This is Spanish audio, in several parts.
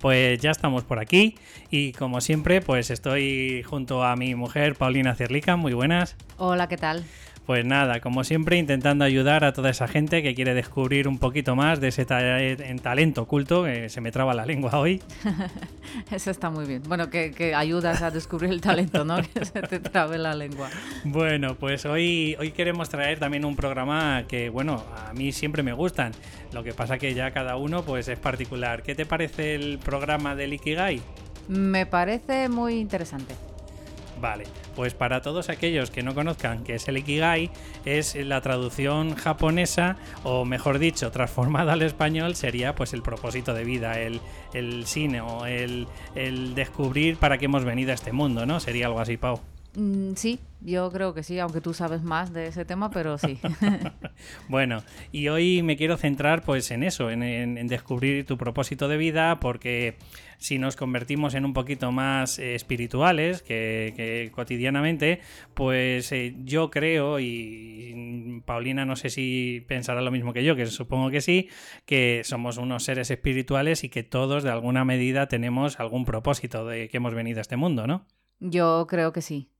pues ya estamos por aquí y como siempre, pues estoy junto a mi mujer Paulina Cierlica. Muy buenas. Hola, ¿qué tal? Pues nada, como siempre, intentando ayudar a toda esa gente que quiere descubrir un poquito más de ese talento oculto, que se me traba la lengua hoy. Eso está muy bien. Bueno, que, ayudas a descubrir el talento, ¿no? que se te trabe la lengua. Bueno, pues hoy, hoy queremos traer también un programa que, bueno, a mí siempre me gustan. Lo que pasa que ya cada uno pues es particular. ¿Qué te parece el programa del Ikigai? Me parece muy interesante. Vale, pues para todos aquellos que no conozcan qué es el Ikigai, es la traducción japonesa, o mejor dicho, transformada al español, sería pues el propósito de vida, el, el cine o el, el descubrir para qué hemos venido a este mundo, ¿no? Sería algo así, Pau. Mm, sí, yo creo que sí, aunque tú sabes más de ese tema, pero sí. bueno, y hoy me quiero centrar pues en eso, en, descubrir tu propósito de vida, porque si nos convertimos en un poquito más eh, espirituales que, cotidianamente, pues eh, yo creo, y Paulina no sé si pensará lo mismo que yo, que supongo que sí, que somos unos seres espirituales y que todos de alguna medida tenemos algún propósito de que hemos venido a este mundo, ¿no? Yo creo que sí.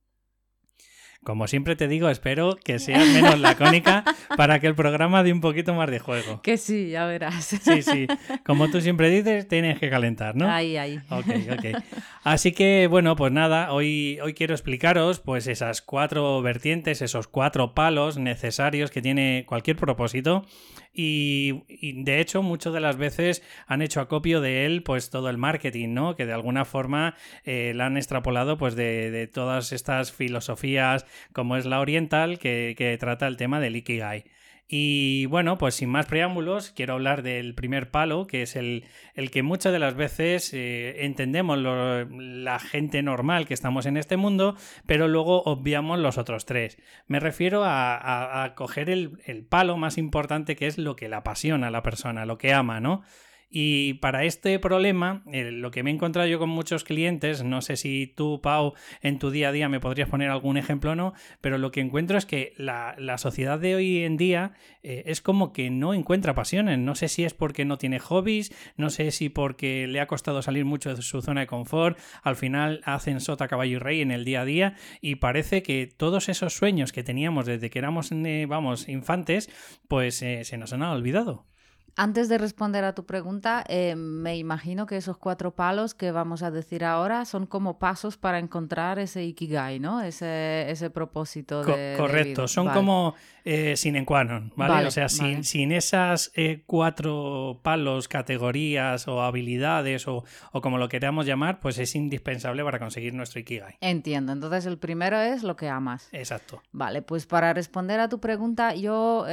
Como siempre te digo, espero que seas menos lacónica para que el programa dé un poquito más de juego. Que sí, ya verás. Sí, sí. Como tú siempre dices, tienes que calentar, ¿no? Ahí, ahí. Ok, ok. Así que, bueno, pues nada, hoy, hoy quiero explicaros pues esas cuatro vertientes, esos cuatro palos necesarios que tiene cualquier propósito y, de hecho muchas de las veces han hecho acopio de él pues todo el marketing, ¿no? Que de alguna forma eh, la han extrapolado pues de, de, todas estas filosofías como es la oriental que, que trata el tema del Ikigai. Y bueno, pues sin más preámbulos, quiero hablar del primer palo, que es el, el que muchas de las veces eh, entendemos la gente normal que estamos en este mundo, pero luego obviamos los otros tres. Me refiero a, a, coger el, el, palo más importante, que es lo que le apasiona a la persona, lo que ama, ¿no? Y para este problema, eh, lo que me he encontrado yo con muchos clientes, no sé si tú, Pau, en tu día a día me podrías poner algún ejemplo o no, pero lo que encuentro es que la, sociedad de hoy en día eh, es como que no encuentra pasiones. No sé si es porque no tiene hobbies, no sé si porque le ha costado salir mucho de su zona de confort, al final hacen sota, caballo y rey en el día a día y parece que todos esos sueños que teníamos desde que éramos, eh, vamos, infantes, pues se nos han olvidado. Antes de responder a tu pregunta, eh, me imagino que esos cuatro palos que vamos a decir ahora son como pasos para encontrar ese ikigai, ¿no? Ese, ese propósito de. correcto, son como eh, sin qua ¿vale? O sea, sin, sin esas eh, cuatro palos, categorías o habilidades o, o, como lo queramos llamar, pues es indispensable para conseguir nuestro ikigai. Entiendo. Entonces, el primero es lo que amas. Exacto. Vale, pues para responder a tu pregunta, yo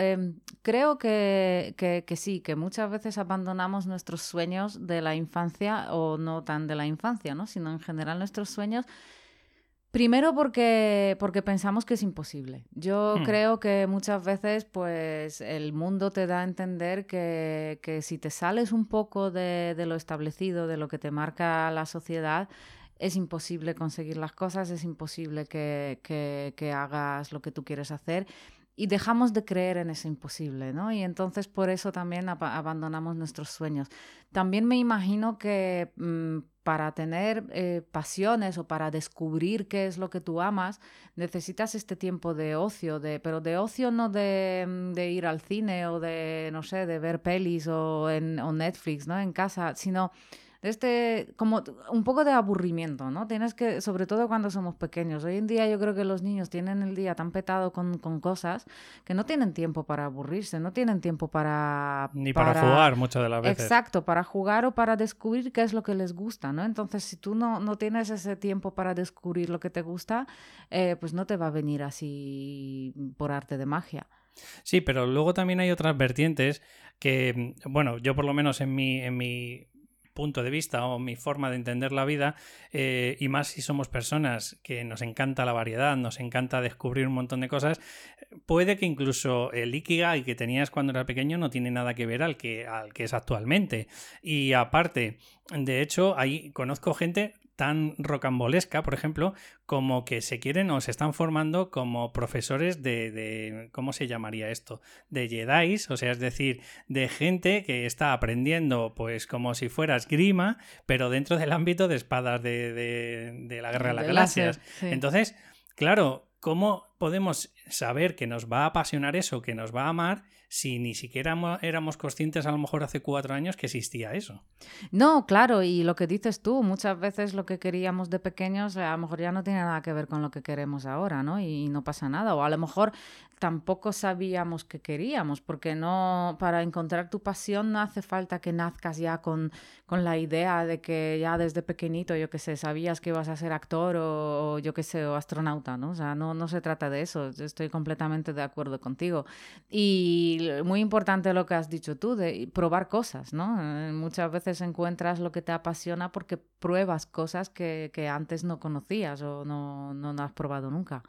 creo que, que, que sí que muchas veces abandonamos nuestros sueños de la infancia o no tan de la infancia, ¿no? sino en general nuestros sueños. Primero porque, porque pensamos que es imposible. Yo hmm. creo que muchas veces pues el mundo te da a entender que, que si te sales un poco de, de, lo establecido, de lo que te marca la sociedad, es imposible conseguir las cosas, es imposible que, que, que hagas lo que tú quieres hacer y dejamos de creer en ese imposible, ¿no? Y entonces por eso también abandonamos nuestros sueños. También me imagino que mm, para tener eh, pasiones o para descubrir qué es lo que tú amas, necesitas este tiempo de ocio, de, pero de ocio no de, mm, de ir al cine o de, no sé, de ver pelis o en o Netflix, ¿no? En casa, sino este, como un poco de aburrimiento, ¿no? Tienes que, sobre todo cuando somos pequeños. Hoy en día yo creo que los niños tienen el día tan petado con, con cosas que no tienen tiempo para aburrirse, no tienen tiempo para... Ni para, jugar muchas de las veces. Exacto, para jugar o para descubrir qué es lo que les gusta, ¿no? Entonces, si tú no, no tienes ese tiempo para descubrir lo que te gusta, eh, pues no te va a venir así por arte de magia. Sí, pero luego también hay otras vertientes que, bueno, yo por lo menos en mi, en mi punto de vista o mi forma de entender la vida, eh, y más si somos personas que nos encanta la variedad, nos encanta descubrir un montón de cosas, puede que incluso el Ikigai que tenías cuando era pequeño no tiene nada que ver al que, al que es actualmente. Y aparte, de hecho, ahí conozco gente tan rocambolesca, por ejemplo, como que se quieren o se están formando como profesores de, de ¿cómo se llamaría esto? De Jedi, o sea, es decir, de gente que está aprendiendo pues como si fuera esgrima, pero dentro del ámbito de espadas de, de, la Guerra de las Galaxias. Entonces, claro, ¿cómo podemos saber que nos va a apasionar eso, que nos va a amar, si ni siquiera éramos conscientes a lo mejor hace cuatro años que existía eso. No, claro, y lo que dices tú, muchas veces lo que queríamos de pequeños a lo mejor ya no tiene nada que ver con lo que queremos ahora, ¿no? Y no pasa nada. O a lo mejor tampoco sabíamos que queríamos, porque no, para encontrar tu pasión no hace falta que nazcas ya con, con la idea de que ya desde pequeñito, yo qué sé, sabías que ibas a ser actor o, yo qué sé, o astronauta, ¿no? O sea, no, no se trata de eso, estoy completamente de acuerdo contigo. Y muy importante lo que has dicho tú, de probar cosas, ¿no? Eh, muchas veces encuentras lo que te apasiona porque pruebas cosas que, que antes no conocías o no, no has probado nunca.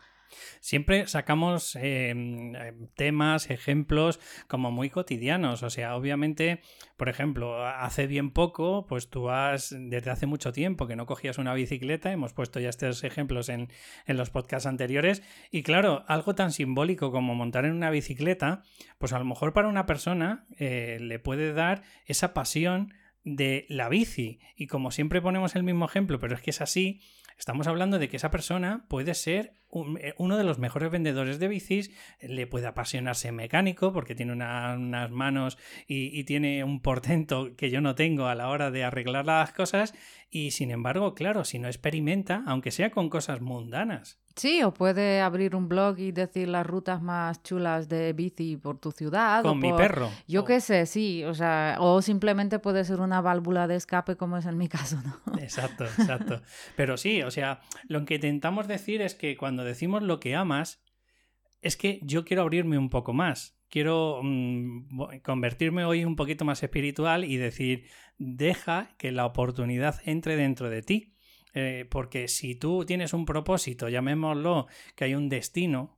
Siempre sacamos em, temas, ejemplos como muy cotidianos. O sea, obviamente, por ejemplo, hace bien poco, pues tú has, desde hace mucho tiempo que no cogías una bicicleta, hemos puesto ya estos ejemplos en, los podcasts anteriores. Y claro, algo tan simbólico como montar en una bicicleta, pues a lo mejor para una persona eh, le puede dar esa pasión de la bici. Y como siempre ponemos el mismo ejemplo, pero es que es así, estamos hablando de que esa persona puede ser eh, uno de los mejores vendedores de bicis, le puede apasionarse mecánico porque tiene unas manos y, y, tiene un portento que yo no tengo a la hora de arreglar las cosas y sin embargo, claro, si no experimenta, aunque sea con cosas mundanas, Sí, o puede abrir un blog y decir las rutas más chulas de bici por tu ciudad. Con mi perro. Yo qué sé, sí. O sea, o simplemente puede ser una válvula de escape, como es en mi caso, ¿no? Exacto, exacto. Pero sí, o sea, lo que intentamos decir es que cuando decimos lo que amas, es que yo quiero abrirme un poco más. Quiero mm, convertirme hoy un poquito más espiritual y decir, deja que la oportunidad entre dentro de ti eh, porque si tú tienes un propósito, llamémoslo, que hay un destino,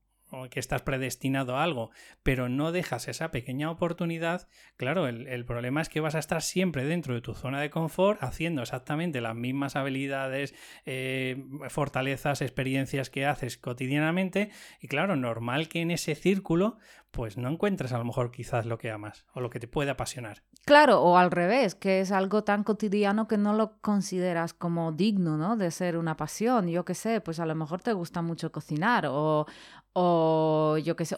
que estás predestinado a algo, pero no dejas esa pequeña oportunidad, claro, el, problema es que vas a estar siempre dentro de tu zona de confort, haciendo exactamente las mismas habilidades, eh, fortalezas, experiencias que haces cotidianamente, y claro, normal que en ese círculo pues no encuentres a lo mejor quizás lo que amas o lo que te puede apasionar. Claro, o al revés, que es algo tan cotidiano que no lo consideras como digno, ¿no? De ser una pasión. Yo qué sé, pues a lo mejor te gusta mucho cocinar o, o yo qué sé,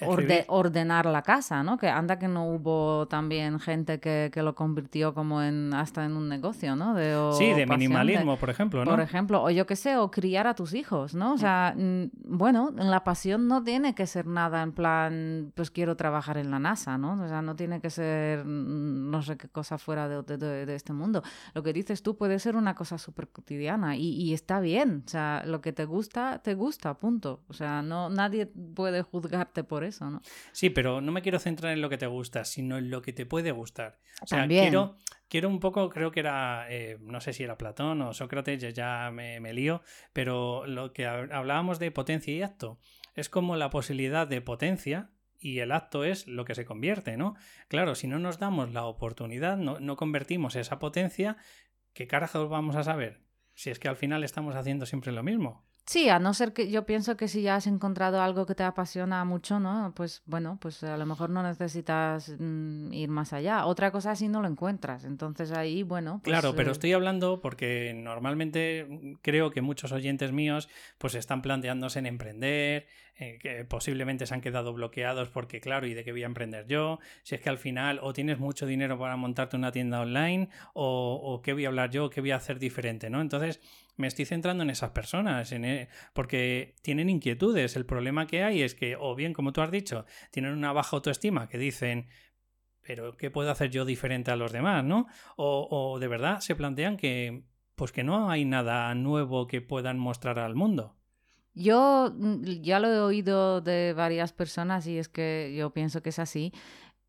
ordenar la casa, ¿no? Que anda que no hubo también gente que, que lo convirtió como en hasta en un negocio, ¿no? De, sí, de minimalismo, por ejemplo, ¿no? Por ejemplo, o yo qué sé, o criar a tus hijos, ¿no? O sea, bueno, la pasión no tiene que ser nada en plan, pues quiero trabajar en la NASA, ¿no? O sea, no tiene que ser no sé qué cosa fuera de, de, este mundo. Lo que dices tú puede ser una cosa súper cotidiana y, y está bien, o sea, lo que te gusta, te gusta, punto. O sea, no, nadie puede juzgarte por eso, ¿no? Sí, pero no me quiero centrar en lo que te gusta, sino en lo que te puede gustar. O sea, quiero, quiero un poco, creo que era, eh, no sé si era Platón o Sócrates, ya me, me lío, pero lo que hablábamos de potencia y acto es como la posibilidad de potencia y el acto es lo que se convierte, ¿no? Claro, si no nos damos la oportunidad, no, no convertimos esa potencia, ¿qué carajos vamos a saber? Si es que al final estamos haciendo siempre lo mismo. Sí, a no ser que yo pienso que si ya has encontrado algo que te apasiona mucho, ¿no? Pues bueno, pues a lo mejor no necesitas mm, ir más allá. Otra cosa si no lo encuentras. Entonces ahí, bueno. Pues, claro, pero eh, estoy hablando porque normalmente creo que muchos oyentes míos pues están planteándose en emprender, eh, que posiblemente se han quedado bloqueados porque, claro, ¿y de qué voy a emprender yo? Si es que al final o tienes mucho dinero para montarte una tienda online o, o qué voy a hablar yo, qué voy a hacer diferente, ¿no? Entonces me estoy centrando en esas personas, e, porque tienen inquietudes. El problema que hay es que, o bien, como tú has dicho, tienen una baja autoestima que dicen, pero ¿qué puedo hacer yo diferente a los demás, no? O, o de verdad se plantean que, pues que no hay nada nuevo que puedan mostrar al mundo. Yo mm, ya lo he oído de varias personas y es que yo pienso que es así.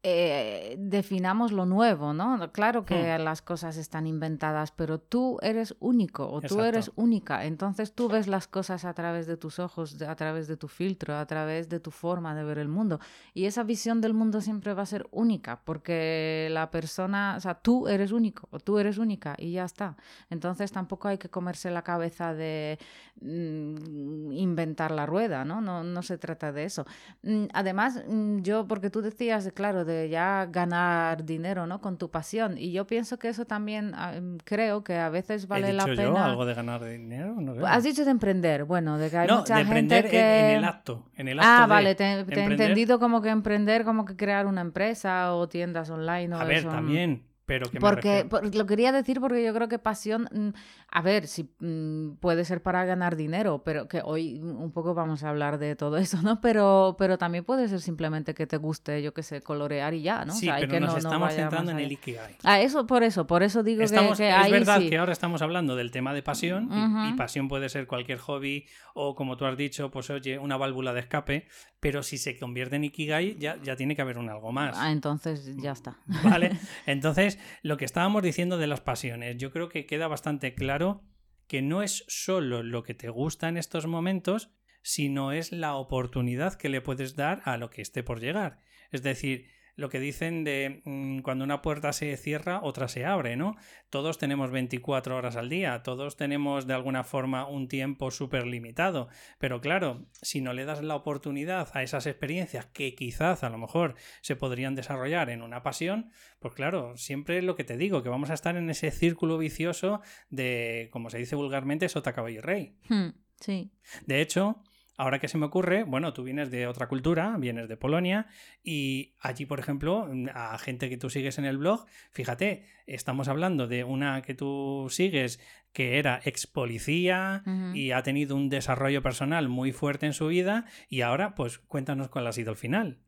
Eh, definamos lo nuevo, ¿no? Claro que Hmm. las cosas están inventadas, pero tú eres único o tú eres única. Entonces tú ves las cosas a través de tus ojos, a través de tu filtro, a través de tu forma de ver el mundo. Y esa visión del mundo siempre va a ser única, porque la persona, o sea, tú eres único o tú eres única y ya está. Entonces tampoco hay que comerse la cabeza de mm, inventar la rueda, ¿no? No, no se trata de eso. Mm, Además, mm, yo, porque tú decías, de, claro, de ya ganar dinero, ¿no? Con tu pasión. Y yo pienso que eso también mm, creo que a veces vale ¿He la dicho pena. yo algo de ganar dinero? No. Has dicho de emprender, bueno, de que hay No, mucha de emprender gente en- que... en, el acto. En el acto Ah, de vale, te, te he entendido como que emprender, como que crear una empresa o tiendas online o A ver, eso. también, pero que me Porque por- lo quería decir porque yo creo que pasión, mm, a ver, si mm, puede ser para ganar dinero, pero que hoy mm, un poco vamos a hablar de todo eso, ¿no? Pero, pero también puede ser simplemente que te guste, yo qué sé, colorear y ya, ¿no? O Sí, sea, y pero que nos no- no estamos vaya centrando en el. Ikigai. Ah, eso por eso, por eso digo que- Estamos- que, es ahí verdad sí. que ahora estamos hablando del tema de pasión y- pasión puede ser cualquier hobby o como tú has dicho, pues oye, una válvula de escape, pero si se convierte en Ikigai ya, ya tiene que haber un algo más. Ah, entonces ya está. ¿Vale? Entonces, lo que estábamos diciendo de las pasiones, yo creo que queda bastante claro que no es solo lo que te gusta en estos momentos, sino es la oportunidad que le puedes dar a lo que esté por llegar. Es decir, lo que dicen de mm, cuando una puerta se cierra, otra se abre, ¿no? Todos tenemos 24 horas al día, todos tenemos de alguna forma un tiempo súper limitado, pero claro, si no le das la oportunidad a esas experiencias que quizás a lo mejor se podrían desarrollar en una pasión, pues claro, siempre es lo que te digo, que vamos a estar en ese círculo vicioso de, como se dice vulgarmente, sota caballo y rey. Hmm, Sí. De hecho, ahora que se me ocurre, bueno, tú vienes de otra cultura, vienes de Polonia, y allí, por ejemplo, a gente que tú sigues en el blog, fíjate, estamos hablando de una que tú sigues que era ex policía y ha tenido un desarrollo personal muy fuerte en su vida, y ahora, pues cuéntanos cuál ha sido el final.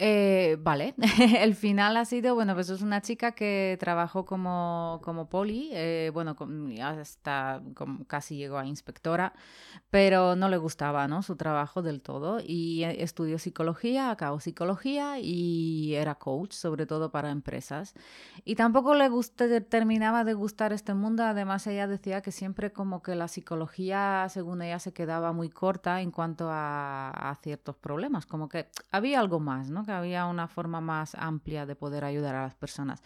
Eh, vale, el final ha sido, bueno, pues es una chica que trabajó como, como poli, eh, bueno, hasta casi llegó a inspectora, pero no le gustaba, ¿no? Su trabajo del todo y eh, estudió psicología, acabó psicología y era coach, sobre todo para empresas. Y tampoco le guste, terminaba de gustar este mundo, además ella decía que siempre como que la psicología, según ella, se quedaba muy corta en cuanto a, a ciertos problemas, como que había algo más, ¿no? Que había una forma más amplia de poder ayudar a las personas.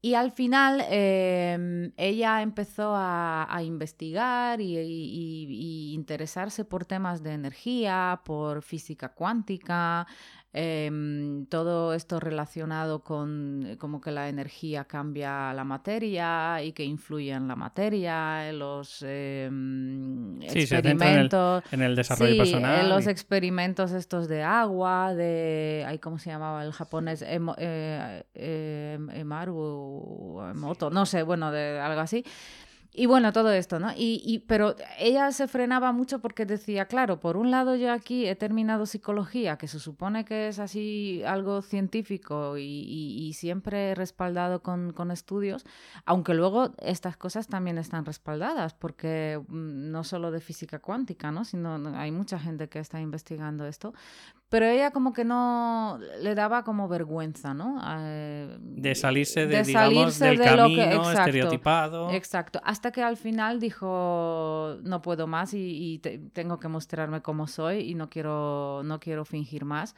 Y al final eh, ella empezó a, investigar y- y interesarse por temas de energía, por física cuántica, em, todo esto relacionado con eh, como que la energía cambia la materia y que influye en la materia, en los em, Sí, se centra en el- experimentos. En el desarrollo Sí, personal. eh, los y- experimentos estos de agua, de... ay, ¿Cómo se llamaba el japonés? Emo- eh, eh, Emaru, Emoto, no sé, bueno, de algo así. Y bueno, todo esto, ¿no? Y, y- pero ella se frenaba mucho porque decía, claro, por un lado yo aquí he terminado psicología, que se supone que es así algo científico y, y- y siempre respaldado con, con estudios, aunque luego estas cosas también están respaldadas, porque mm, no solo de física cuántica, ¿no? Sino no- hay mucha gente que está investigando esto. Pero ella como que no le daba como vergüenza, ¿no? Eh, de salirse de, de digamos, salirse del de lo camino que- exacto. estereotipado. Exacto, hasta que al final dijo no puedo más y, y te- tengo que mostrarme como soy y no quiero no quiero fingir más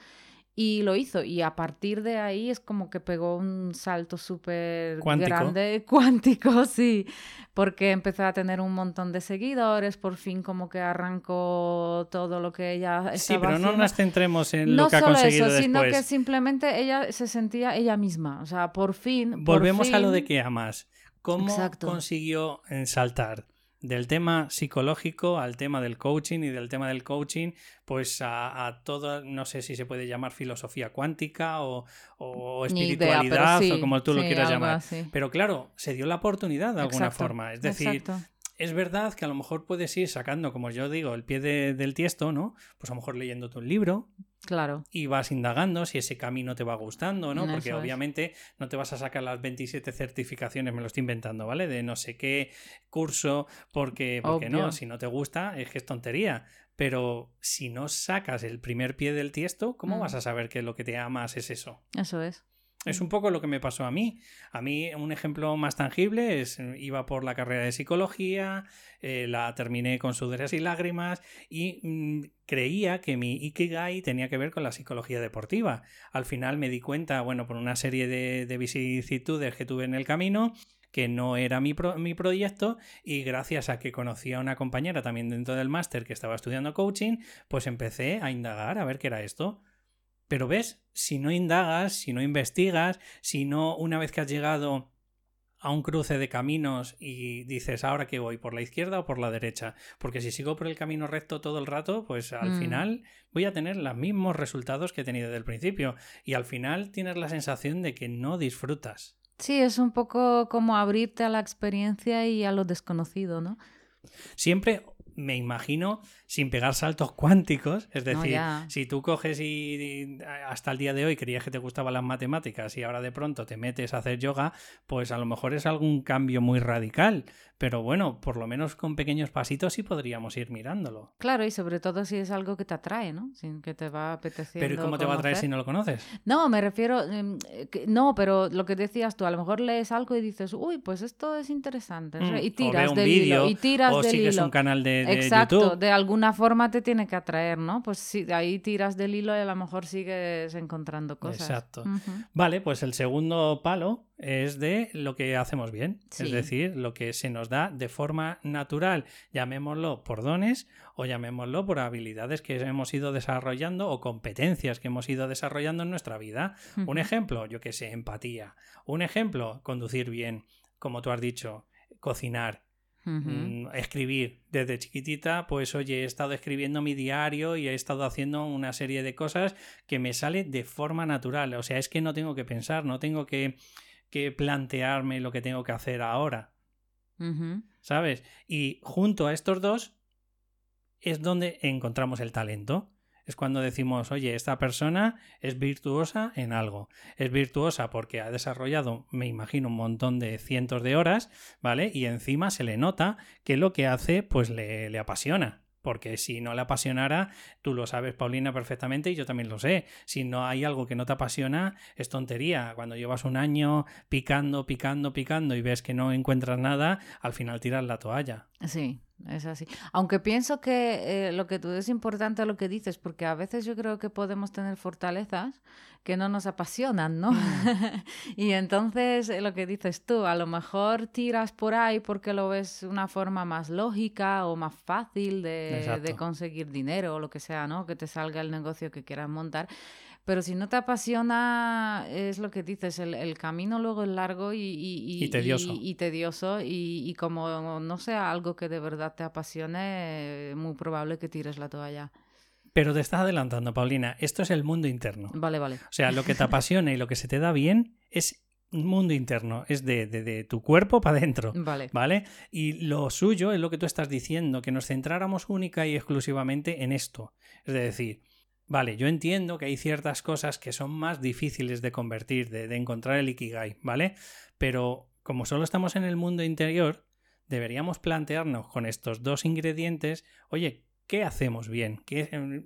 y lo hizo y a partir de ahí es como que pegó un salto súper grande cuántico sí porque empezó a tener un montón de seguidores por fin como que arrancó todo lo que ella estaba Sí, pero no nos centremos en no lo que ha conseguido eso, sino después. que simplemente ella se sentía ella misma o sea por fin por Volvemos a lo de fin- que amas. ¿Cómo Exacto. consiguió saltar del tema psicológico al tema del coaching y del tema del coaching pues a, a todo, no sé si se puede llamar filosofía cuántica o, o Ni idea, espiritualidad sí, o como tú lo sí, quieras llamar? así. Pero claro, se dio la oportunidad de alguna Exacto, forma. Es decir, exacto. Es verdad que a lo mejor puedes ir sacando, como yo digo, el pie del tiesto, ¿no? Pues a lo mejor leyéndote un libro. Claro. Y vas indagando si ese camino te va gustando, ¿no? Porque obviamente no te vas a sacar las 27 certificaciones, me lo estoy inventando, ¿vale? De no sé qué curso, porque, porque no, si no te gusta, es que es tontería. Pero si no sacas el primer pie del tiesto, ¿cómo vas mm. a saber que lo que te amas es eso? Eso es. Es un poco lo que me pasó a mí. A mí un ejemplo más tangible es, iba por la carrera de psicología, eh, la terminé con sudores y lágrimas y mm, creía que mi Ikigai tenía que ver con la psicología deportiva. Al final me di cuenta, bueno, por una serie de, de vicisitudes que tuve en el camino, que no era mi, mi, proyecto y gracias a que conocí a una compañera también dentro del máster que estaba estudiando coaching, pues empecé a indagar a ver qué era esto. Pero ves, si no indagas, si no investigas, si no una vez que has llegado a un cruce de caminos y dices ahora que voy por la izquierda o por la derecha, porque si sigo por el camino recto todo el rato, pues al mm. final voy a tener los mismos resultados que he tenido desde el principio y al final tienes la sensación de que no disfrutas. Sí, es un poco como abrirte a la experiencia y a lo desconocido, ¿no? Siempre me imagino sin pegar saltos cuánticos. Es decir, si tú coges y, hasta el día de hoy creías que te gustaban las matemáticas y ahora de pronto te metes a hacer yoga, pues a lo mejor es algún cambio muy radical. Pero bueno, por lo menos con pequeños pasitos sí podríamos ir mirándolo. Claro, y sobre todo si es algo que te atrae, ¿no? Sin que te va apeteciendo. Pero ¿cómo te va a atraer si no lo conoces? No, me refiero. Em, no, pero lo que decías tú, a lo mejor lees algo y dices, uy, pues esto es interesante. Mm, y tiras del hilo. Y tiras o sigues un canal de, Exacto, de alguna forma te tiene que atraer, ¿no? Pues sí, ahí tiras del hilo y a lo mejor sigues encontrando cosas. Exacto. Vale, pues el segundo palo es de lo que hacemos bien, es decir, lo que se nos da de forma natural, llamémoslo por dones o llamémoslo por habilidades que hemos ido desarrollando o competencias que hemos ido desarrollando en nuestra vida. Un ejemplo, yo que sé, empatía. Un ejemplo, conducir bien, como tú has dicho, cocinar, Mm, escribir. Desde chiquitita, pues oye, he estado escribiendo mi diario y he estado haciendo una serie de cosas que me sale de forma natural. O sea, es que no tengo que pensar, no tengo que, que plantearme lo que tengo que hacer ahora. ¿Sabes? Y junto a estos dos es donde encontramos el talento es cuando decimos, oye, esta persona es virtuosa en algo. Es virtuosa porque ha desarrollado, me imagino, un montón de cientos de horas, ¿vale? Y encima se le nota que lo que hace, pues le, le apasiona. Porque si no le apasionara, tú lo sabes, Paulina, perfectamente, y yo también lo sé. Si no hay algo que no te apasiona, es tontería. Cuando llevas un año picando, picando, picando y ves que no encuentras nada, al final tiras la toalla. Sí, es así. Aunque pienso que eh, lo que tú es importante lo que dices, porque a veces yo creo que podemos tener fortalezas que no nos apasionan, ¿no? Mm. y entonces eh, lo que dices tú, a lo mejor tiras por ahí porque lo ves una forma más lógica o más fácil de, de conseguir dinero o lo que sea, ¿no? Que te salga el negocio que quieras montar. Pero si no te apasiona, es lo que dices, el, camino luego es largo y, tedioso. Y, tedioso y, como no sea algo que de verdad te apasione, muy probable que tires la toalla. Pero te estás adelantando, Paulina. Esto es el mundo interno. Vale, vale. O sea, lo que te apasiona y lo que se te da bien es un mundo interno, es de, de, tu cuerpo para adentro. Vale. ¿Vale? Y lo suyo es lo que tú estás diciendo, que nos centráramos única y exclusivamente en esto. Es decir, Vale, yo entiendo que hay ciertas cosas que son más difíciles de convertir, de, encontrar el Ikigai, ¿vale? Pero como solo estamos en el mundo interior, deberíamos plantearnos con estos dos ingredientes, oye, ¿qué hacemos bien?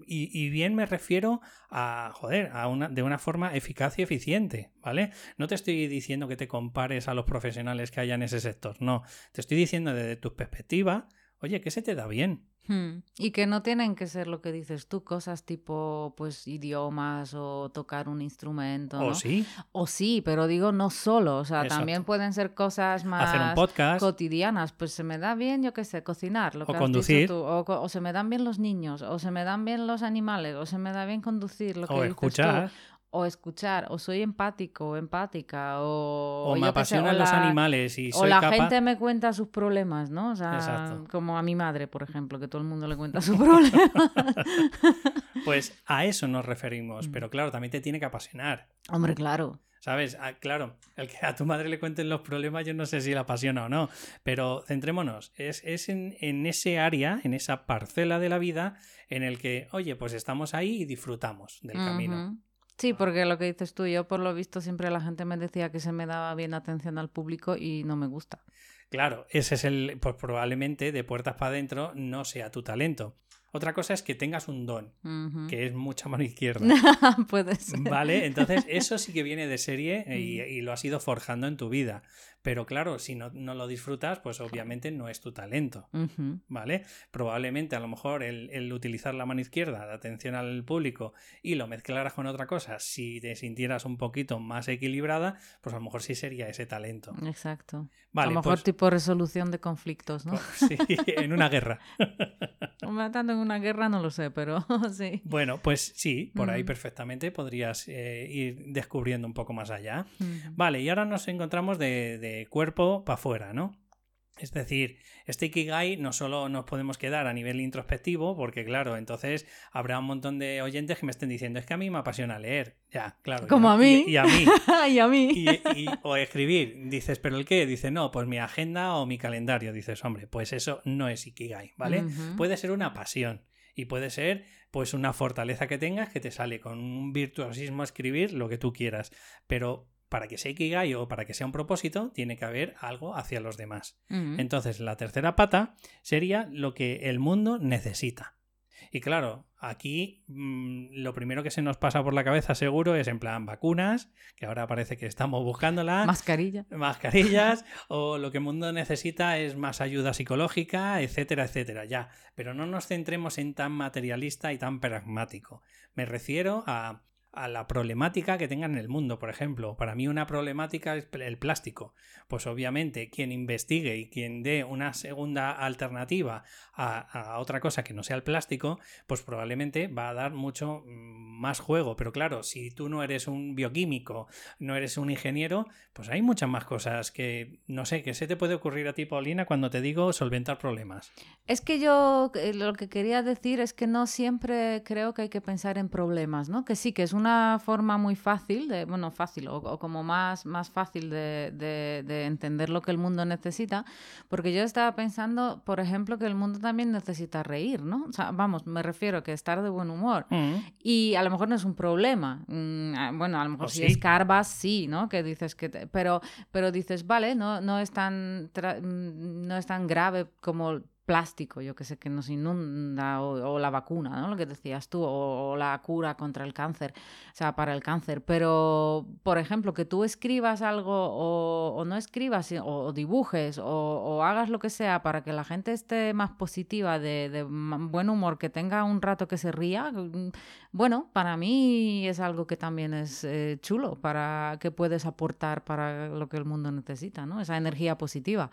y, bien me refiero a, joder, a una, de una forma eficaz y eficiente, ¿vale? No te estoy diciendo que te compares a los profesionales que hay en ese sector, no. Te estoy diciendo desde tu perspectiva, oye, ¿qué se te da bien? Hmm. Y que no tienen que ser lo que dices tú, cosas tipo pues idiomas o tocar un instrumento. O sí. O sí, pero digo no solo, o sea, también pueden ser cosas más cotidianas. Pues se me da bien, yo qué sé, cocinar, lo o conducir. O, se me dan bien los niños, o se me dan bien los animales, o se me da bien conducir, lo que o escuchar o escuchar, o soy empático o empática, o... O me apasionan los animales y soy O la gente me cuenta sus problemas, ¿no? O sea, como a mi madre, por ejemplo, que todo el mundo le cuenta sus problemas. Pues a eso nos referimos, Mm. pero claro, también te tiene que apasionar. Hombre, claro. ¿Sabes? Ah, claro, el que a tu madre le cuenten los problemas, yo no sé si le apasiona o no, pero centrémonos, es, es en, en ese área, en esa parcela de la vida en el que, oye, pues estamos ahí y disfrutamos del camino. Sí, porque lo que dices tú, yo por lo visto siempre la gente me decía que se me daba bien atención al público y no me gusta. Claro, ese es el, pues probablemente de puertas para adentro no sea tu talento. Otra cosa es que tengas un don, que es mucha mano izquierda. Puede ser. Vale, entonces eso sí que viene de serie y, Mm. y lo has ido forjando en tu vida. Pero claro, si no, no lo disfrutas, pues obviamente no es tu talento. ¿Vale? Probablemente a lo mejor el, el utilizar la mano izquierda de atención al público y lo mezclaras con otra cosa, si te sintieras un poquito más equilibrada, pues a lo mejor sí sería ese talento. Exacto. Vale, a lo mejor pues, tipo resolución de conflictos, ¿no? sí, en una guerra. Matando en una guerra no lo sé, pero sí. Bueno, pues sí, por ahí Mm. perfectamente podrías eh, ir descubriendo un poco más allá. Vale, y ahora nos encontramos de, de cuerpo para afuera, ¿no? Es decir, este Ikigai no solo nos podemos quedar a nivel introspectivo, porque claro, entonces habrá un montón de oyentes que me estén diciendo, es que a mí me apasiona leer. Ya, claro. y Como a mí. Y, y a mí. y a mí. Y- o escribir. Dices, ¿pero el qué? Dice, no, pues mi agenda o mi calendario. Dices, hombre, pues eso no es Ikigai, ¿vale? Puede ser una pasión y puede ser pues una fortaleza que tengas que te sale con un virtuosismo a escribir lo que tú quieras, pero para que sea Ikigai o para que sea un propósito tiene que haber algo hacia los demás. Entonces, la tercera pata sería lo que el mundo necesita. Y claro, aquí mm, lo primero que se nos pasa por la cabeza seguro es en plan vacunas, que ahora parece que estamos buscándolas Mascarilla. mascarillas o lo que el mundo necesita es más ayuda psicológica, etcétera, etcétera, ya. Pero no nos centremos en tan materialista y tan pragmático. Me refiero a, a la problemática que tengan en el mundo, por ejemplo. Para mí una problemática es el plástico. Pues obviamente quien investigue y quien dé una segunda alternativa a, a otra cosa que no sea el plástico, pues probablemente va a dar mucho mm, más juego. Pero claro, si tú no eres un bioquímico, no eres un ingeniero, pues hay muchas más cosas que, no sé, que se te puede ocurrir a ti, Paulina, cuando te digo solventar problemas. Es que yo eh, lo que quería decir es que no siempre creo que hay que pensar en problemas, ¿no? Que sí, que es una forma muy fácil, de, bueno, fácil, o, o como más, más fácil de, de- de entender lo que el mundo necesita, porque yo estaba pensando, por ejemplo, que el mundo también necesita reír, ¿no? O sea, vamos, me refiero a que estar de buen humor. Y a lo mejor no es un problema. Mm, ah, Bueno, a lo mejor ¿O si sí? escarbas, sí, ¿no? Que dices que... te- Pero, pero dices, vale, no, no, es tan mm, no es tan grave como plástico, yo que sé, que nos inunda, o, o la vacuna, ¿no? Lo que decías tú, o, la cura contra el cáncer, o sea, para el cáncer. Pero, por ejemplo, que tú escribas algo o, o no escribas, o, o dibujes, o, hagas lo que sea para que la gente esté más positiva, de, de buen humor, que tenga un rato que se ría, mm, bueno, para mí es algo que también es eh, chulo, para que puedes aportar para lo que el mundo necesita, ¿no? Esa energía positiva.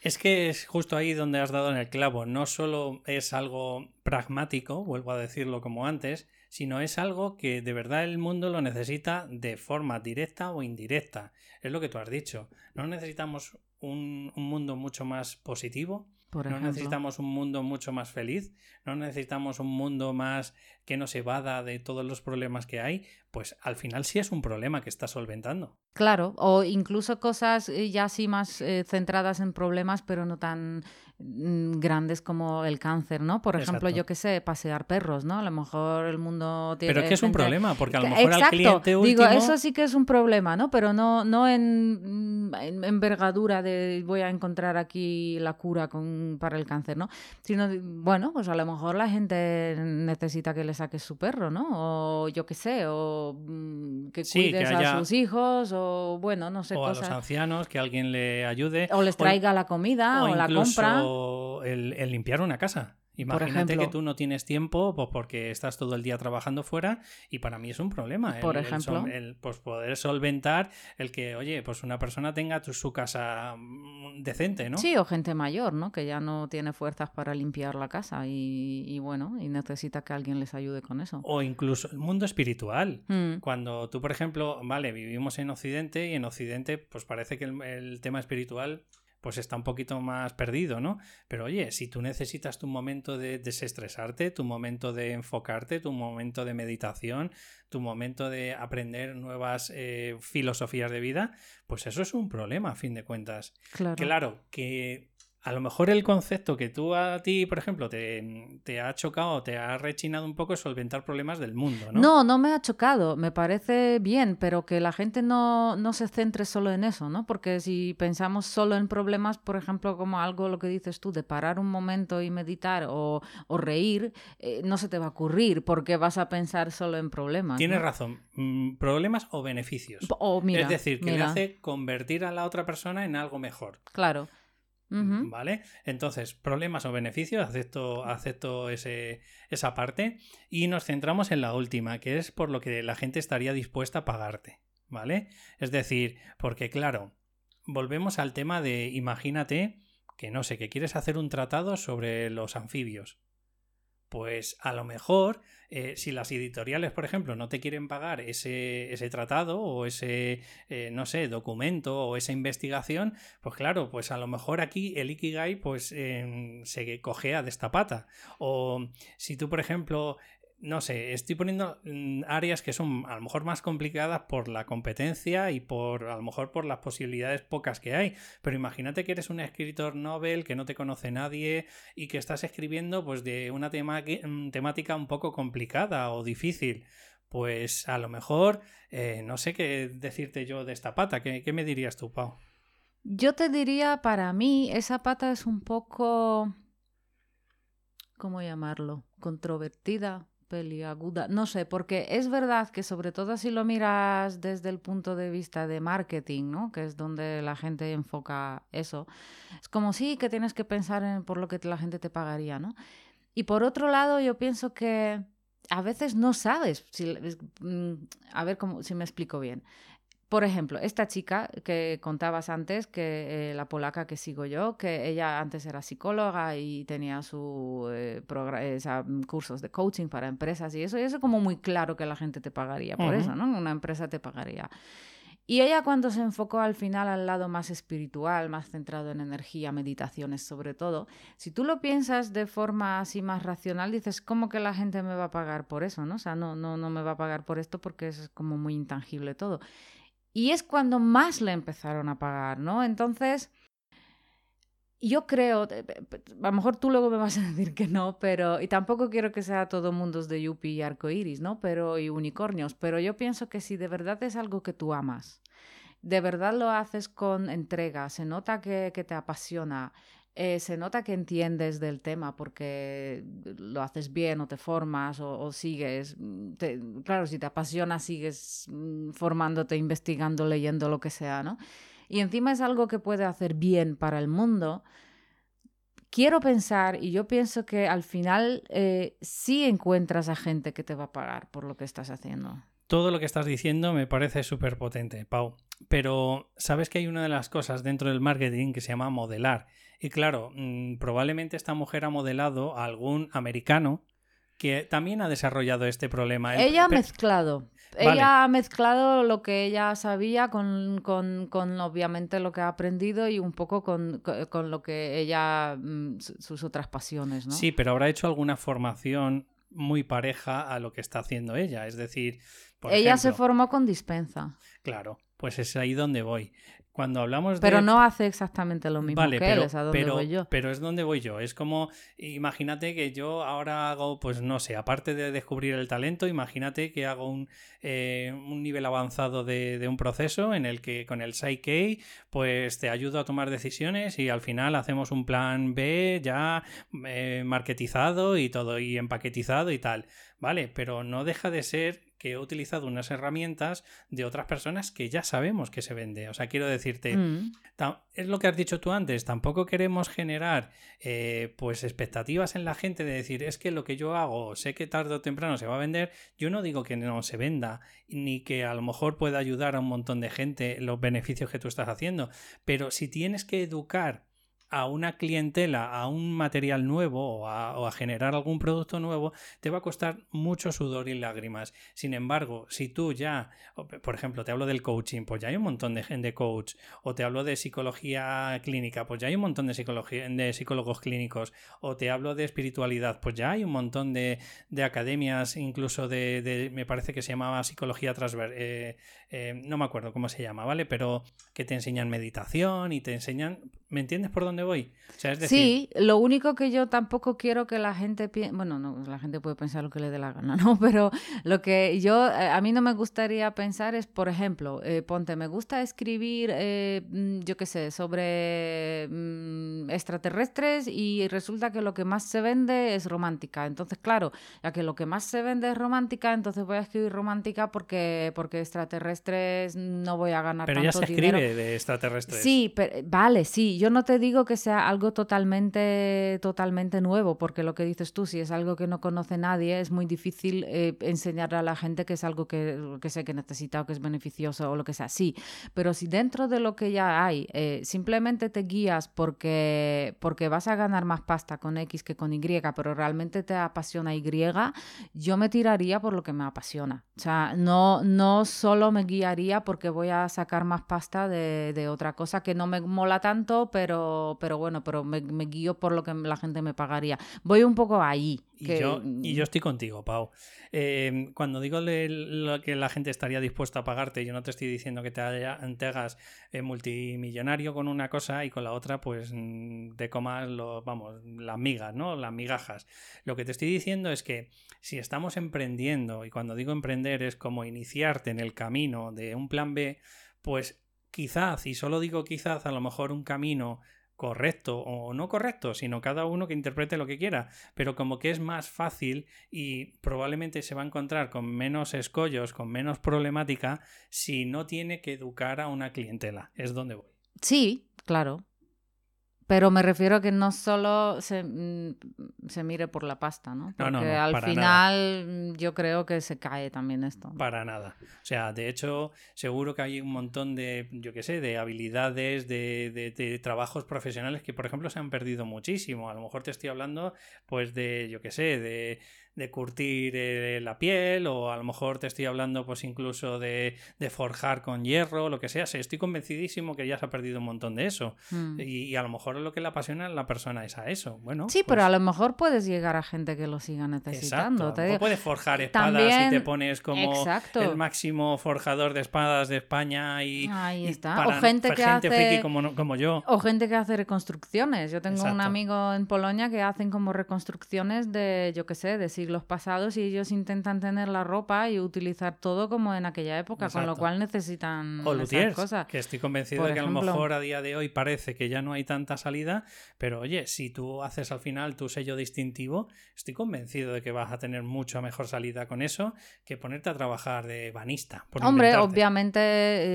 Es que es justo ahí donde has dado en el clavo. No solo es algo pragmático, vuelvo a decirlo como antes, sino es algo que de verdad el mundo lo necesita de forma directa o indirecta. Es lo que tú has dicho. No necesitamos un, un mundo mucho más positivo, Por no ejemplo. necesitamos un mundo mucho más feliz, no necesitamos un mundo más que nos evada de todos los problemas que hay, pues al final sí es un problema que está solventando. Claro, o incluso cosas eh, ya así más eh, centradas en problemas, pero no tan grandes como el cáncer, ¿no? Por ejemplo, Exacto. yo qué sé, pasear perros, ¿no? A lo mejor el mundo tiene... Pero es que es un gente- problema, porque a lo mejor al cliente último... digo, eso sí que es un problema, ¿no? Pero no, no en, en envergadura de voy a encontrar aquí la cura con, para el cáncer, ¿no? Sino, bueno, pues a lo mejor la gente necesita que le saques su perro, ¿no? O yo qué sé, o mm, que Sí, que cuides haya- a sus hijos, o bueno, no sé, o a los ancianos, que alguien le ayude. O les o- traiga la comida o, la incluso compra. El, el limpiar una casa. Imagínate ejemplo. que tú no tienes tiempo pues, porque estás todo el día trabajando fuera y para mí es un problema. el- Por ejemplo. el, pues poder solventar el que, oye, pues una persona tenga tu- su casa mm, decente, ¿no? Sí, o gente mayor, ¿no? Que ya no tiene fuerzas para limpiar la casa y, y bueno, y necesita que alguien les ayude con eso. O incluso el mundo espiritual. Mm. Cuando tú, por ejemplo, vale, vivimos en Occidente y en Occidente, pues parece que el tema espiritual pues está un poquito más perdido, ¿no? Pero oye, si tú necesitas tu momento de desestresarte, tu momento de enfocarte, tu momento de meditación, tu momento de aprender nuevas eh, filosofías de vida, pues eso es un problema, a fin de cuentas. Claro. Claro, que a lo mejor el concepto que tú a ti, por ejemplo, te, te, ha chocado, te ha rechinado un poco es solventar problemas del mundo, ¿no? No, no me ha chocado, me parece bien, pero que la gente no, no se centre solo en eso, ¿no? Porque si pensamos solo en problemas, por ejemplo, como algo, lo que dices tú, de parar un momento y meditar o, o reír, eh, no se te va a ocurrir porque vas a pensar solo en problemas. Tienes ¿no? razón, mm, problemas o beneficios. O mira, es decir, que mira. le hace convertir a la otra persona en algo mejor. Claro. ¿Vale? Entonces, problemas o beneficios, acepto, acepto ese, esa parte. Y nos centramos en la última, que es por lo que la gente estaría dispuesta a pagarte. ¿Vale? Es decir, porque claro, volvemos al tema de imagínate que no sé, que quieres hacer un tratado sobre los anfibios. Pues a lo mejor, eh, si las editoriales, por ejemplo, no te quieren pagar ese, ese tratado o ese, eh, no sé, documento o esa investigación, pues claro, pues a lo mejor aquí el Ikigai pues eh, se cojea de esta pata. O si tú, por ejemplo, no sé, estoy poniendo mm, áreas que son a lo mejor más complicadas por la competencia y por a lo mejor por las posibilidades pocas que hay. Pero imagínate que eres un escritor novel que no te conoce nadie y que estás escribiendo pues de una mm, temática un poco complicada o difícil. Pues a lo mejor eh, no sé qué decirte yo de esta pata. ¿Qué, qué me dirías tú, Pau? Yo te diría, para mí, esa pata es un poco... ¿Cómo llamarlo? Controvertida, peliaguda, no sé, porque es verdad que sobre todo si lo miras desde el punto de vista de marketing, ¿no? Que es donde la gente enfoca eso. Es como sí que tienes que pensar en por lo que la gente te pagaría, ¿no? Y por otro lado, yo pienso que a veces no sabes si, mm, a ver cómo, si me explico bien. Por ejemplo, esta chica que contabas antes, que eh, la polaca que sigo yo, que ella antes era psicóloga y tenía sus eh, cursos de coaching para empresas y eso, y eso es como muy claro que la gente te pagaría por uh -huh. eso, ¿no? Una empresa te pagaría. Y ella cuando se enfocó al final al lado más espiritual, más centrado en energía, meditaciones sobre todo, si tú lo piensas de forma así más racional, dices, ¿cómo que la gente me va a pagar por eso? ¿no? O sea, no, no, no me va a pagar por esto porque es como muy intangible todo. Y es cuando más le empezaron a pagar, ¿no? Entonces, yo creo, a lo mejor tú luego me vas a decir que no, pero, y tampoco quiero que sea todo mundos de yuppie y arcoiris, ¿no? Pero, y unicornios, pero yo pienso que si de verdad es algo que tú amas, de verdad lo haces con entrega, se nota que, que te apasiona, eh, se nota que entiendes del tema porque lo haces bien o te formas o, sigues. Te, claro, si te apasiona, sigues mm, formándote, investigando, leyendo, lo que sea, ¿no? Y encima es algo que puede hacer bien para el mundo. Quiero pensar, y yo pienso que al final eh, sí encuentras a gente que te va a pagar por lo que estás haciendo. Todo lo que estás diciendo me parece súper potente, Pau. Pero sabes que hay una de las cosas dentro del marketing que se llama modelar. Y claro, mmm, probablemente esta mujer ha modelado a algún americano que también ha desarrollado este problema. Ella ha mezclado. Vale. Ella ha mezclado lo que ella sabía con, con, con, obviamente lo que ha aprendido y un poco con, con lo que ella, mm, sus otras pasiones, ¿no? Sí, pero habrá hecho alguna formación muy pareja a lo que está haciendo ella. Es decir, ella ejemplo, se formó con dispensa. Claro, pues es ahí donde voy. Cuando hablamos pero de... no hace exactamente lo mismo vale, que pero, él, es a donde pero, voy yo. Pero es donde voy yo. Es como, imagínate que yo ahora hago, pues no sé, aparte de descubrir el talento, imagínate que hago un, eh, un nivel avanzado de, de, un proceso en el que con el Psyche, pues te ayudo a tomar decisiones y al final hacemos un plan B ya eh, marketizado y todo, y empaquetizado y tal. Vale, pero no deja de ser que he utilizado unas herramientas de otras personas que ya sabemos que se vende. O sea, quiero decirte, mm. es lo que has dicho tú antes, tampoco queremos generar eh, pues expectativas en la gente de decir, es que lo que yo hago, sé que tarde o temprano se va a vender, yo no digo que no se venda, ni que a lo mejor pueda ayudar a un montón de gente los beneficios que tú estás haciendo, pero si tienes que educar a una clientela, a un material nuevo o a, generar algún producto nuevo, te va a costar mucho sudor y lágrimas. Sin embargo, si tú ya, por ejemplo, te hablo del coaching, pues ya hay un montón de gente coach, o te hablo de psicología clínica, pues ya hay un montón de, psicología, de psicólogos clínicos, o te hablo de espiritualidad, pues ya hay un montón de, academias, incluso de, me parece que se llamaba psicología transversal, eh, eh, no me acuerdo cómo se llama, ¿vale? Pero que te enseñan meditación y te enseñan ¿Me entiendes por dónde voy? Sí, lo único que yo tampoco quiero que la gente piense, bueno, no, la gente puede pensar lo que le dé la gana, ¿no? Pero lo que yo, eh, a mí no me gustaría pensar es, por ejemplo, eh, ponte, me gusta escribir, eh, mm, yo qué sé, sobre mm, extraterrestres y resulta que lo que más se vende es romántica. Entonces, claro, ya que lo que más se vende es romántica, entonces voy a escribir romántica porque, porque extraterrestres no voy a ganar pero tanto ya se escribe de extraterrestres. Sí, vale, sí, yo no te digo que sea algo totalmente, totalmente nuevo, porque lo que dices tú, si es algo que no conoce nadie, es muy difícil eh, enseñar a la gente que es algo que, que sé que necesita o que es beneficioso o lo que sea. Sí, pero si dentro de lo que ya hay eh, simplemente te guías porque, porque vas a ganar más pasta con X que con Y, pero realmente te apasiona Y, yo me tiraría por lo que me apasiona. O sea, no, no solo me guiaría porque voy a sacar más pasta de, de otra cosa que no me mola tanto pero, pero bueno, pero me, guío por lo que la gente me pagaría. Voy un poco ahí. Y, yo, y yo estoy contigo, Pau. Em, cuando digo lo que la gente estaría dispuesta a pagarte, yo no te estoy diciendo que te, hagas eh, multimillonario con una cosa y con la otra, pues mm, te comas lo, vamos, las migas, ¿no? Las migajas. Lo que te estoy diciendo es que si estamos emprendiendo, y cuando digo emprender es como iniciarte en el camino de un plan B, pues quizás, y solo digo quizás, a lo mejor un camino correcto o no correcto, sino cada uno que interprete lo que quiera, pero como que es más fácil y probablemente se va a encontrar con menos escollos, con menos problemática, si no tiene que educar a una clientela. Es donde voy. Sí, claro. Pero me refiero a que no solo se, mm, se mire por la pasta, ¿no? Porque no, no, al final mm, yo creo que se cae también esto. Para nada. O sea, de hecho, seguro que hay un montón de, yo qué sé, de habilidades, de, de, de, trabajos profesionales que, por ejemplo, se han perdido muchísimo. A lo mejor te estoy hablando, pues, de, yo qué sé, de de curtir eh, la piel o a lo mejor te estoy hablando pues incluso de, forjar con hierro, lo que sea. estoy convencidísimo que ya se ha perdido un montón de eso. Hmm. Y, a lo mejor lo que le apasiona a la persona es a eso. Bueno, sí, pero pues a lo mejor puedes llegar a gente que lo siga necesitando. Exacto. puedes forjar espadas y te pones como el máximo forjador de espadas de España y, Ahí está. o gente que hace como, como yo. O gente que hace reconstrucciones. Yo tengo un amigo en Polonia que hacen como reconstrucciones de, yo qué sé, de siglos pasados y ellos intentan tener la ropa y utilizar todo como en aquella época, con lo cual necesitan o esas cosas. Que estoy convencido de que a lo mejor a día de hoy parece que ya no hay tanta salida, pero oye, si tú haces al final tu sello distintivo, estoy convencido de que vas a tener mucha mejor salida con eso que ponerte a trabajar de banista. Hombre, obviamente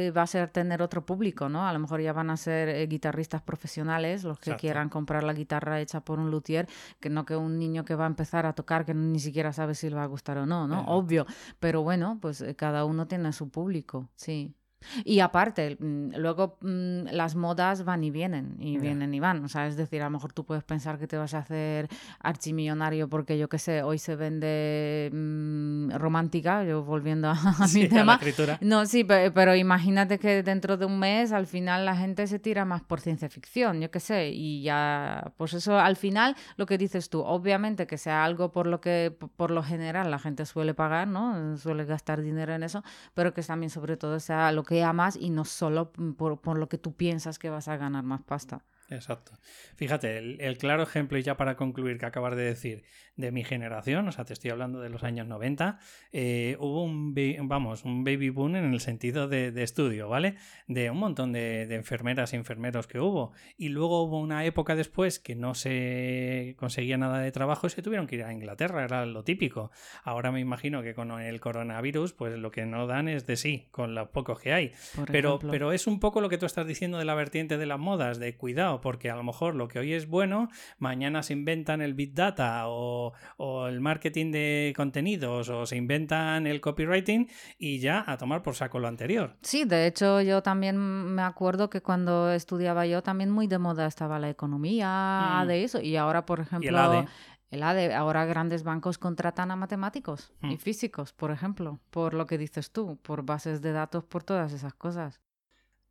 eh, va a ser tener otro público, ¿no? A lo mejor ya van a ser eh, guitarristas profesionales los que quieran comprar la guitarra hecha por un luthier, que no que un niño que va a empezar a tocar que ni siquiera sabe si le va a gustar o no, ¿no? Obvio. Pero bueno, pues eh, cada uno tiene su público, sí. Y aparte, mm, luego mm, las modas van y vienen, y vienen y van. O sea, es decir, a lo mejor tú puedes pensar que te vas a hacer archimillonario porque yo qué sé, hoy se vende mm, romántica, yo volviendo a, mi tema. no, sí, pero, imagínate que dentro de un mes al final la gente se tira más por ciencia ficción, yo qué sé, y ya, pues eso al final lo que dices tú, obviamente que sea algo por lo que por lo general la gente suele pagar, ¿no? Suele gastar dinero en eso, pero que también sobre todo sea lo que más y no solo por, por lo que tú piensas que vas a ganar más pasta. Exacto. Fíjate, el, claro ejemplo, y ya para concluir, que acabas de decir, de mi generación, o sea, te estoy hablando de los años 90, eh, hubo un, vamos, un baby boom en el sentido de, estudio, ¿vale? De un montón de, enfermeras y enfermeros que hubo. Y luego hubo una época después que no se conseguía nada de trabajo y se tuvieron que ir a Inglaterra, era lo típico. Ahora me imagino que con el coronavirus, pues lo que no dan es de sí, con los pocos que hay. pero, pero es un poco lo que tú estás diciendo de la vertiente de las modas, de cuidado cuidado, porque a lo mejor lo que hoy es bueno, mañana se inventan el Big Data o, o el marketing de contenidos o se inventan el copywriting y ya a tomar por saco lo anterior. Sí, de hecho yo también me acuerdo que cuando estudiaba yo también muy de moda estaba la economía Mm. de eso y ahora por ejemplo el ADE. el ADE, ahora grandes bancos contratan a matemáticos Mm. y físicos, por ejemplo, por lo que dices tú, por bases de datos, por todas esas cosas.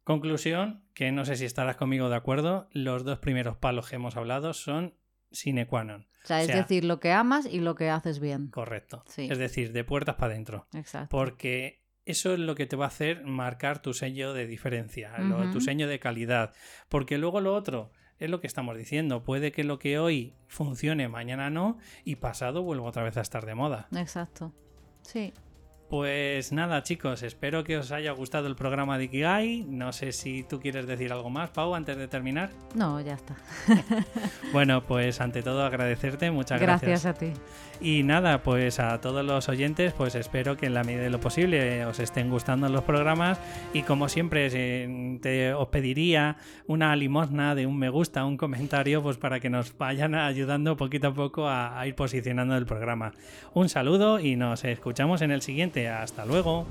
Conclusión, que no sé si estarás conmigo de acuerdo, los dos primeros palos que hemos hablado son sine qua non. O sea, es sea- decir, lo que amas y lo que haces bien. Correcto. Sí. Es decir, de puertas para adentro. Exacto. Porque eso es lo que te va a hacer marcar tu sello de diferencia, tu sello de calidad. Porque luego lo otro es lo que estamos diciendo. Puede que lo que hoy funcione, mañana no, y pasado vuelva otra vez a estar de moda. Exacto. Sí. Pues nada, chicos, espero que os haya gustado el programa de Ikigai. No sé si tú quieres decir algo más, Pau, antes de terminar. No, ya está. Bueno, pues ante todo agradecerte, muchas gracias. Gracias a ti. Y nada, pues a todos los oyentes, pues espero que en la medida de lo posible os estén gustando los programas y como siempre eh, te, os pediría una limosna de un me gusta, un comentario, pues para que nos vayan ayudando poquito a poco a, a ir posicionando el programa. Un saludo y nos escuchamos en el siguiente. Hasta luego.